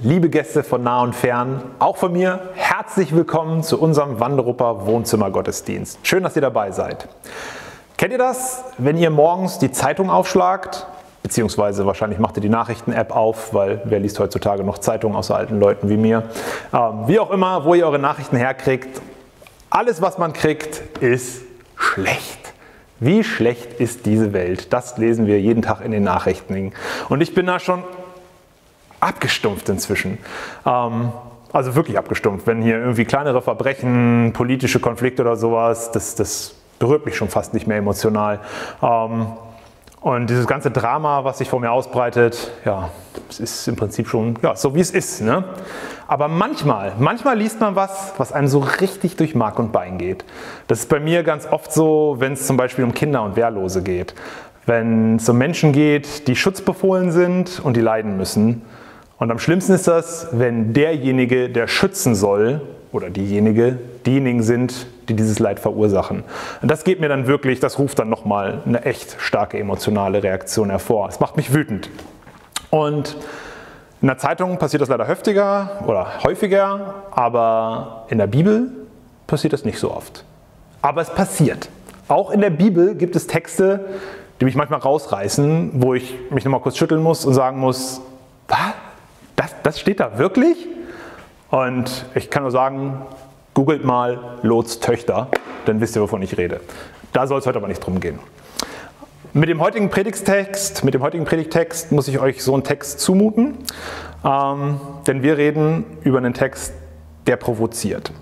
liebe Gäste von nah und fern, auch von mir herzlich willkommen zu unserem Wanderupper Wohnzimmergottesdienst. Schön, dass ihr dabei seid. Kennt ihr das, wenn ihr morgens die Zeitung aufschlagt? Beziehungsweise wahrscheinlich macht ihr die Nachrichten-App auf, weil wer liest heutzutage noch Zeitungen außer alten Leuten wie mir? Ähm, wie auch immer, wo ihr eure Nachrichten herkriegt, alles, was man kriegt, ist schlecht. Wie schlecht ist diese Welt? Das lesen wir jeden Tag in den Nachrichten. Und ich bin da schon abgestumpft inzwischen. Ähm, also wirklich abgestumpft. Wenn hier irgendwie kleinere Verbrechen, politische Konflikte oder sowas, das, das berührt mich schon fast nicht mehr emotional. Ähm, und dieses ganze Drama, was sich vor mir ausbreitet, ja, es ist im Prinzip schon ja, so, wie es ist. Ne? Aber manchmal, manchmal liest man was, was einem so richtig durch Mark und Bein geht. Das ist bei mir ganz oft so, wenn es zum Beispiel um Kinder und Wehrlose geht. Wenn es um Menschen geht, die schutzbefohlen sind und die leiden müssen. Und am schlimmsten ist das, wenn derjenige, der schützen soll, oder diejenige, diejenigen sind, die dieses Leid verursachen. Und das geht mir dann wirklich, das ruft dann nochmal eine echt starke emotionale Reaktion hervor. Es macht mich wütend. Und in der Zeitung passiert das leider häufiger oder häufiger, aber in der Bibel passiert das nicht so oft. Aber es passiert. Auch in der Bibel gibt es Texte, die mich manchmal rausreißen, wo ich mich nochmal kurz schütteln muss und sagen muss, was? Das, das steht da wirklich? Und ich kann nur sagen, googelt mal Lots Töchter, dann wisst ihr, wovon ich rede. Da soll es heute aber nicht drum gehen. Mit dem heutigen Predigtext, mit dem heutigen Predigtext muss ich euch so einen Text zumuten, ähm, denn wir reden über einen Text, der provoziert.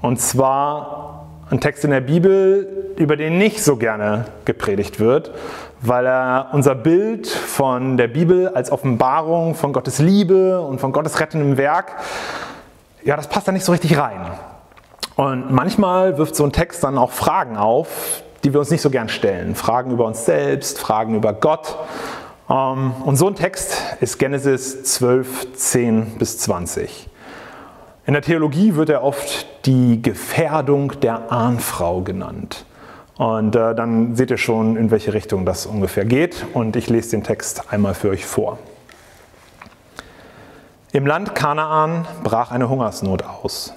Und zwar ein Text in der Bibel, über den nicht so gerne gepredigt wird, weil er unser Bild von der Bibel als Offenbarung von Gottes Liebe und von Gottes rettendem Werk, ja, das passt da nicht so richtig rein. Und manchmal wirft so ein Text dann auch Fragen auf, die wir uns nicht so gern stellen. Fragen über uns selbst, Fragen über Gott. Ähm, und so ein Text ist Genesis 12, 10 bis 20. In der Theologie wird er oft die Gefährdung der Ahnfrau genannt. Und äh, dann seht ihr schon, in welche Richtung das ungefähr geht. Und ich lese den Text einmal für euch vor. Im Land Kanaan brach eine Hungersnot aus.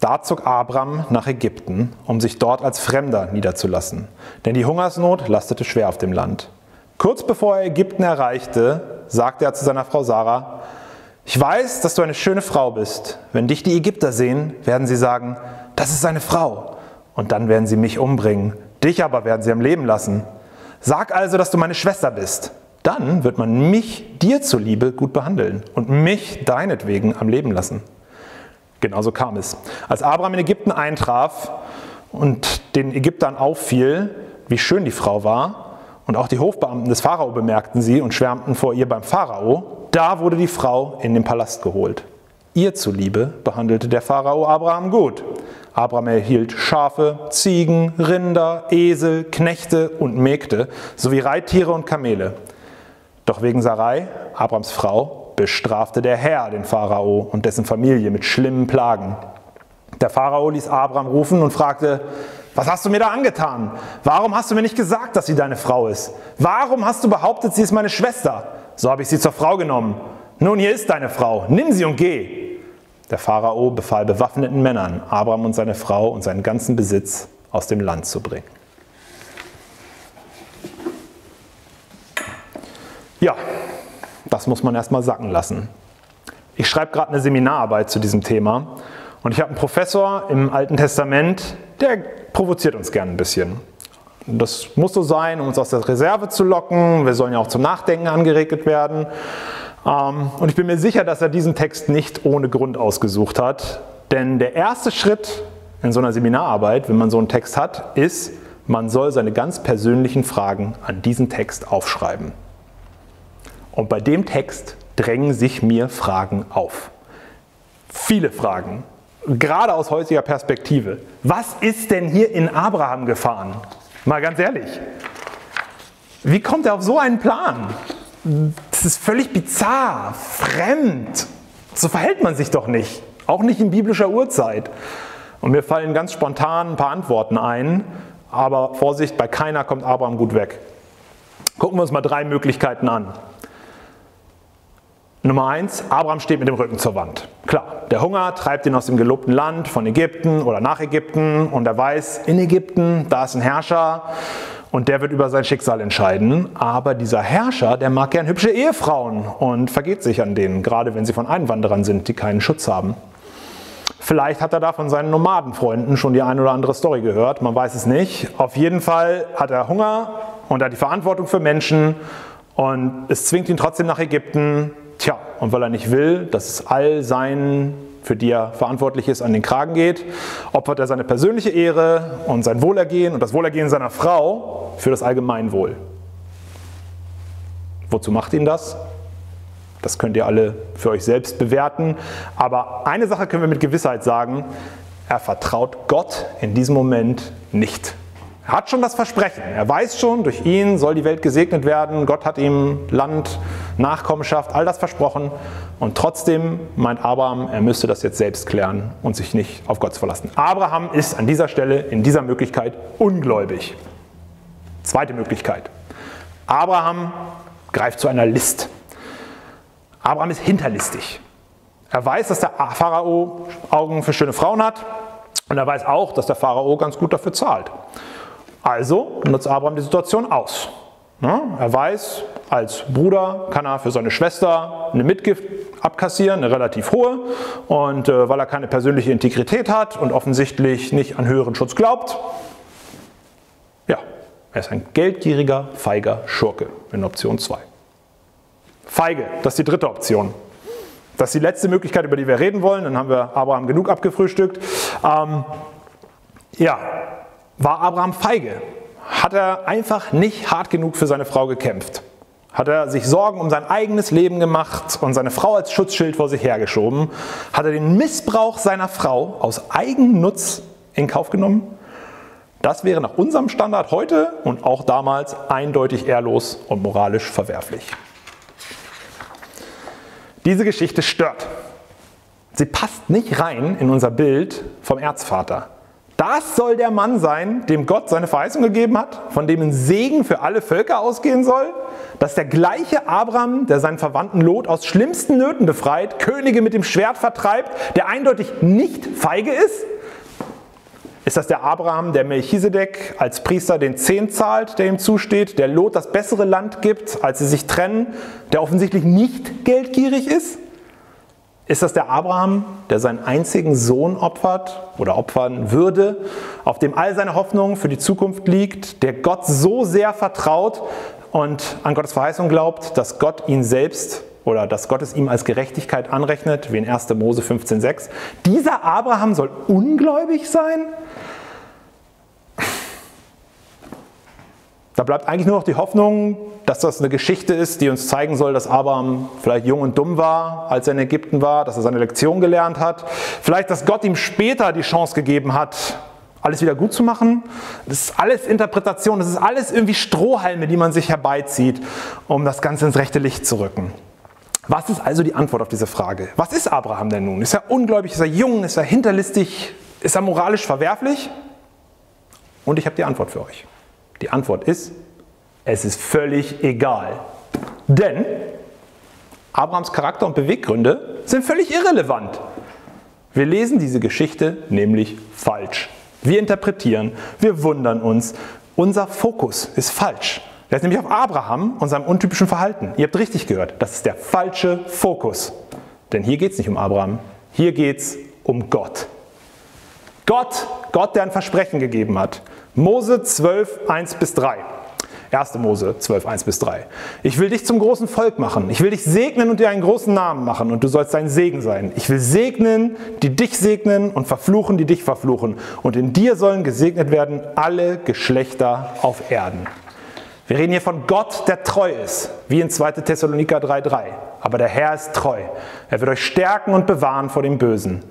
Da zog Abram nach Ägypten, um sich dort als Fremder niederzulassen, denn die Hungersnot lastete schwer auf dem Land. Kurz bevor er Ägypten erreichte, sagte er zu seiner Frau Sarah, ich weiß, dass du eine schöne Frau bist. Wenn dich die Ägypter sehen, werden sie sagen, das ist seine Frau. Und dann werden sie mich umbringen. Dich aber werden sie am Leben lassen. Sag also, dass du meine Schwester bist. Dann wird man mich dir zuliebe gut behandeln und mich deinetwegen am Leben lassen. Genauso kam es. Als Abraham in Ägypten eintraf und den Ägyptern auffiel, wie schön die Frau war, und auch die Hofbeamten des Pharao bemerkten sie und schwärmten vor ihr beim Pharao, da wurde die Frau in den Palast geholt. Ihr zuliebe behandelte der Pharao Abraham gut. Abraham erhielt Schafe, Ziegen, Rinder, Esel, Knechte und Mägde sowie Reittiere und Kamele. Doch wegen Sarai, Abrams Frau, bestrafte der Herr den Pharao und dessen Familie mit schlimmen Plagen. Der Pharao ließ Abraham rufen und fragte, was hast du mir da angetan? Warum hast du mir nicht gesagt, dass sie deine Frau ist? Warum hast du behauptet, sie ist meine Schwester? So habe ich sie zur Frau genommen. Nun, hier ist deine Frau, nimm sie und geh. Der Pharao befahl bewaffneten Männern, Abraham und seine Frau und seinen ganzen Besitz aus dem Land zu bringen. Ja, das muss man erstmal sacken lassen. Ich schreibe gerade eine Seminararbeit zu diesem Thema und ich habe einen Professor im Alten Testament, der provoziert uns gerne ein bisschen. Das muss so sein, um uns aus der Reserve zu locken. Wir sollen ja auch zum Nachdenken angeregt werden. Ähm, und ich bin mir sicher, dass er diesen Text nicht ohne Grund ausgesucht hat. Denn der erste Schritt in so einer Seminararbeit, wenn man so einen Text hat, ist, man soll seine ganz persönlichen Fragen an diesen Text aufschreiben. Und bei dem Text drängen sich mir Fragen auf. Viele Fragen, gerade aus heutiger Perspektive. Was ist denn hier in Abraham gefahren? Mal ganz ehrlich. Wie kommt er auf so einen Plan? Das ist völlig bizarr, fremd. So verhält man sich doch nicht. Auch nicht in biblischer Urzeit. Und mir fallen ganz spontan ein paar Antworten ein, aber Vorsicht, bei keiner kommt Abraham gut weg. Gucken wir uns mal drei Möglichkeiten an. Nummer eins, Abraham steht mit dem Rücken zur Wand. Klar, der Hunger treibt ihn aus dem gelobten Land von Ägypten oder nach Ägypten und er weiß, in Ägypten, da ist ein Herrscher und der wird über sein Schicksal entscheiden. Aber dieser Herrscher, der mag gern hübsche Ehefrauen und vergeht sich an denen, gerade wenn sie von Einwanderern sind, die keinen Schutz haben. Vielleicht hat er da von seinen Nomadenfreunden schon die eine oder andere Story gehört, man weiß es nicht. Auf jeden Fall hat er Hunger und hat die Verantwortung für Menschen und es zwingt ihn trotzdem nach Ägypten. Tja, und weil er nicht will, dass es all seinen, für die er verantwortlich ist, an den Kragen geht, opfert er seine persönliche Ehre und sein Wohlergehen und das Wohlergehen seiner Frau für das Allgemeinwohl. Wozu macht ihn das? Das könnt ihr alle für euch selbst bewerten. Aber eine Sache können wir mit Gewissheit sagen, er vertraut Gott in diesem Moment nicht. Er hat schon das Versprechen. Er weiß schon, durch ihn soll die Welt gesegnet werden. Gott hat ihm Land, Nachkommenschaft, all das versprochen. Und trotzdem meint Abraham, er müsste das jetzt selbst klären und sich nicht auf Gott verlassen. Abraham ist an dieser Stelle, in dieser Möglichkeit, ungläubig. Zweite Möglichkeit. Abraham greift zu einer List. Abraham ist hinterlistig. Er weiß, dass der Pharao Augen für schöne Frauen hat und er weiß auch, dass der Pharao ganz gut dafür zahlt. Also nutzt Abraham die Situation aus. Er weiß, als Bruder kann er für seine Schwester eine Mitgift abkassieren, eine relativ hohe. Und äh, weil er keine persönliche Integrität hat und offensichtlich nicht an höheren Schutz glaubt, ja, er ist ein geldgieriger, feiger Schurke in Option 2. Feige, das ist die dritte Option. Das ist die letzte Möglichkeit, über die wir reden wollen. Dann haben wir Abraham genug abgefrühstückt. Ähm, ja, war Abraham feige? Hat er einfach nicht hart genug für seine Frau gekämpft? Hat er sich Sorgen um sein eigenes Leben gemacht und seine Frau als Schutzschild vor sich hergeschoben? Hat er den Missbrauch seiner Frau aus Eigennutz in Kauf genommen? Das wäre nach unserem Standard heute und auch damals eindeutig ehrlos und moralisch verwerflich. Diese Geschichte stört. Sie passt nicht rein in unser Bild vom Erzvater. Das soll der Mann sein, dem Gott seine Verheißung gegeben hat, von dem ein Segen für alle Völker ausgehen soll. Das ist der gleiche Abraham, der seinen Verwandten Lot aus schlimmsten Nöten befreit, Könige mit dem Schwert vertreibt, der eindeutig nicht feige ist. Ist das der Abraham, der Melchisedek als Priester den Zehn zahlt, der ihm zusteht, der Lot das bessere Land gibt, als sie sich trennen, der offensichtlich nicht geldgierig ist? Ist das der Abraham, der seinen einzigen Sohn opfert oder opfern würde, auf dem all seine Hoffnung für die Zukunft liegt, der Gott so sehr vertraut und an Gottes Verheißung glaubt, dass Gott ihn selbst oder dass Gott es ihm als Gerechtigkeit anrechnet, wie in 1. Mose 15,6? Dieser Abraham soll ungläubig sein? Da bleibt eigentlich nur noch die Hoffnung, dass das eine Geschichte ist, die uns zeigen soll, dass Abraham vielleicht jung und dumm war, als er in Ägypten war, dass er seine Lektion gelernt hat. Vielleicht, dass Gott ihm später die Chance gegeben hat, alles wieder gut zu machen. Das ist alles Interpretation, das ist alles irgendwie Strohhalme, die man sich herbeizieht, um das Ganze ins rechte Licht zu rücken. Was ist also die Antwort auf diese Frage? Was ist Abraham denn nun? Ist er ungläubig? Ist er jung? Ist er hinterlistig? Ist er moralisch verwerflich? Und ich habe die Antwort für euch. Die Antwort ist, es ist völlig egal. Denn Abrahams Charakter und Beweggründe sind völlig irrelevant. Wir lesen diese Geschichte nämlich falsch. Wir interpretieren, wir wundern uns. Unser Fokus ist falsch. Der ist nämlich auf Abraham und seinem untypischen Verhalten. Ihr habt richtig gehört, das ist der falsche Fokus. Denn hier geht es nicht um Abraham, hier geht es um Gott. Gott, Gott, der ein Versprechen gegeben hat. Mose 12, 1 bis 3. 1. Mose 12, 1 bis 3. Ich will dich zum großen Volk machen. Ich will dich segnen und dir einen großen Namen machen und du sollst ein Segen sein. Ich will segnen, die dich segnen und verfluchen, die dich verfluchen. Und in dir sollen gesegnet werden alle Geschlechter auf Erden. Wir reden hier von Gott, der treu ist, wie in 2. Thessaloniker 3,3. Aber der Herr ist treu. Er wird euch stärken und bewahren vor dem Bösen.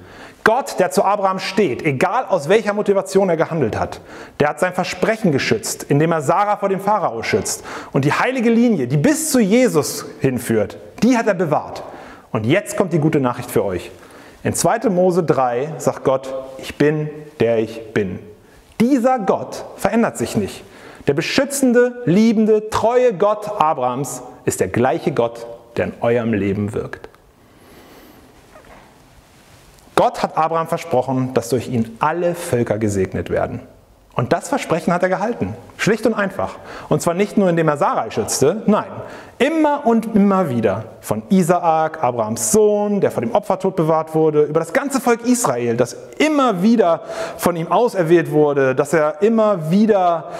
Gott, der zu Abraham steht, egal aus welcher Motivation er gehandelt hat, der hat sein Versprechen geschützt, indem er Sarah vor dem Pharao schützt. Und die heilige Linie, die bis zu Jesus hinführt, die hat er bewahrt. Und jetzt kommt die gute Nachricht für euch. In 2. Mose 3 sagt Gott, ich bin, der ich bin. Dieser Gott verändert sich nicht. Der beschützende, liebende, treue Gott Abrahams ist der gleiche Gott, der in eurem Leben wirkt. Gott hat Abraham versprochen, dass durch ihn alle Völker gesegnet werden. Und das Versprechen hat er gehalten. Schlicht und einfach. Und zwar nicht nur, indem er Sarai schützte, nein, immer und immer wieder. Von Isaak, Abrahams Sohn, der vor dem Opfertod bewahrt wurde, über das ganze Volk Israel, das immer wieder von ihm auserwählt wurde, dass er immer wieder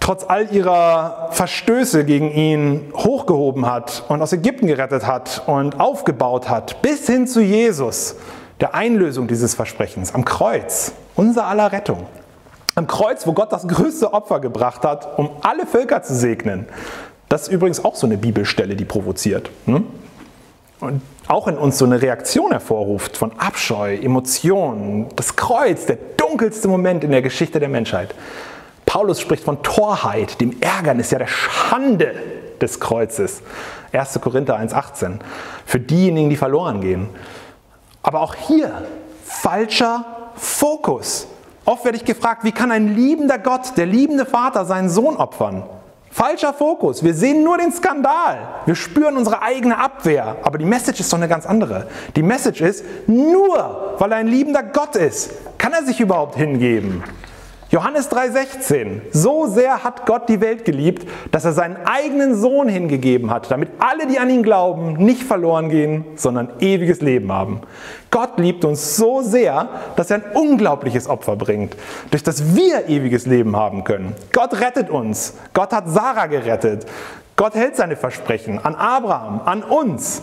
trotz all ihrer Verstöße gegen ihn hochgehoben hat und aus Ägypten gerettet hat und aufgebaut hat, bis hin zu Jesus, der Einlösung dieses Versprechens am Kreuz, unser aller Rettung. Am Kreuz, wo Gott das größte Opfer gebracht hat, um alle Völker zu segnen. Das ist übrigens auch so eine Bibelstelle, die provoziert. Hm? Und auch in uns so eine Reaktion hervorruft von Abscheu, Emotionen. Das Kreuz, der dunkelste Moment in der Geschichte der Menschheit. Paulus spricht von Torheit, dem Ärgernis, ja der Schande des Kreuzes. 1. Korinther 1,18. Für diejenigen, die verloren gehen. Aber auch hier falscher Fokus. Oft werde ich gefragt, wie kann ein liebender Gott, der liebende Vater, seinen Sohn opfern? Falscher Fokus. Wir sehen nur den Skandal. Wir spüren unsere eigene Abwehr. Aber die Message ist doch eine ganz andere. Die Message ist, nur weil er ein liebender Gott ist, kann er sich überhaupt hingeben. Johannes 3:16. So sehr hat Gott die Welt geliebt, dass er seinen eigenen Sohn hingegeben hat, damit alle, die an ihn glauben, nicht verloren gehen, sondern ewiges Leben haben. Gott liebt uns so sehr, dass er ein unglaubliches Opfer bringt, durch das wir ewiges Leben haben können. Gott rettet uns. Gott hat Sarah gerettet. Gott hält seine Versprechen an Abraham, an uns.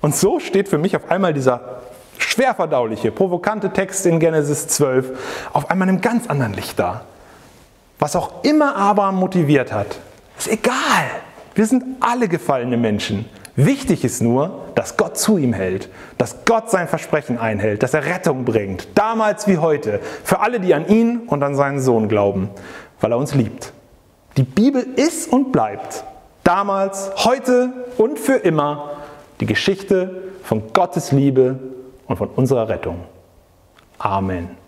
Und so steht für mich auf einmal dieser schwer verdauliche, provokante Text in Genesis 12 auf einmal in einem ganz anderen Licht da. Was auch immer Abraham motiviert hat, ist egal. Wir sind alle gefallene Menschen. Wichtig ist nur, dass Gott zu ihm hält, dass Gott sein Versprechen einhält, dass er Rettung bringt, damals wie heute, für alle, die an ihn und an seinen Sohn glauben, weil er uns liebt. Die Bibel ist und bleibt damals, heute und für immer die Geschichte von Gottes Liebe und von unserer Rettung. Amen.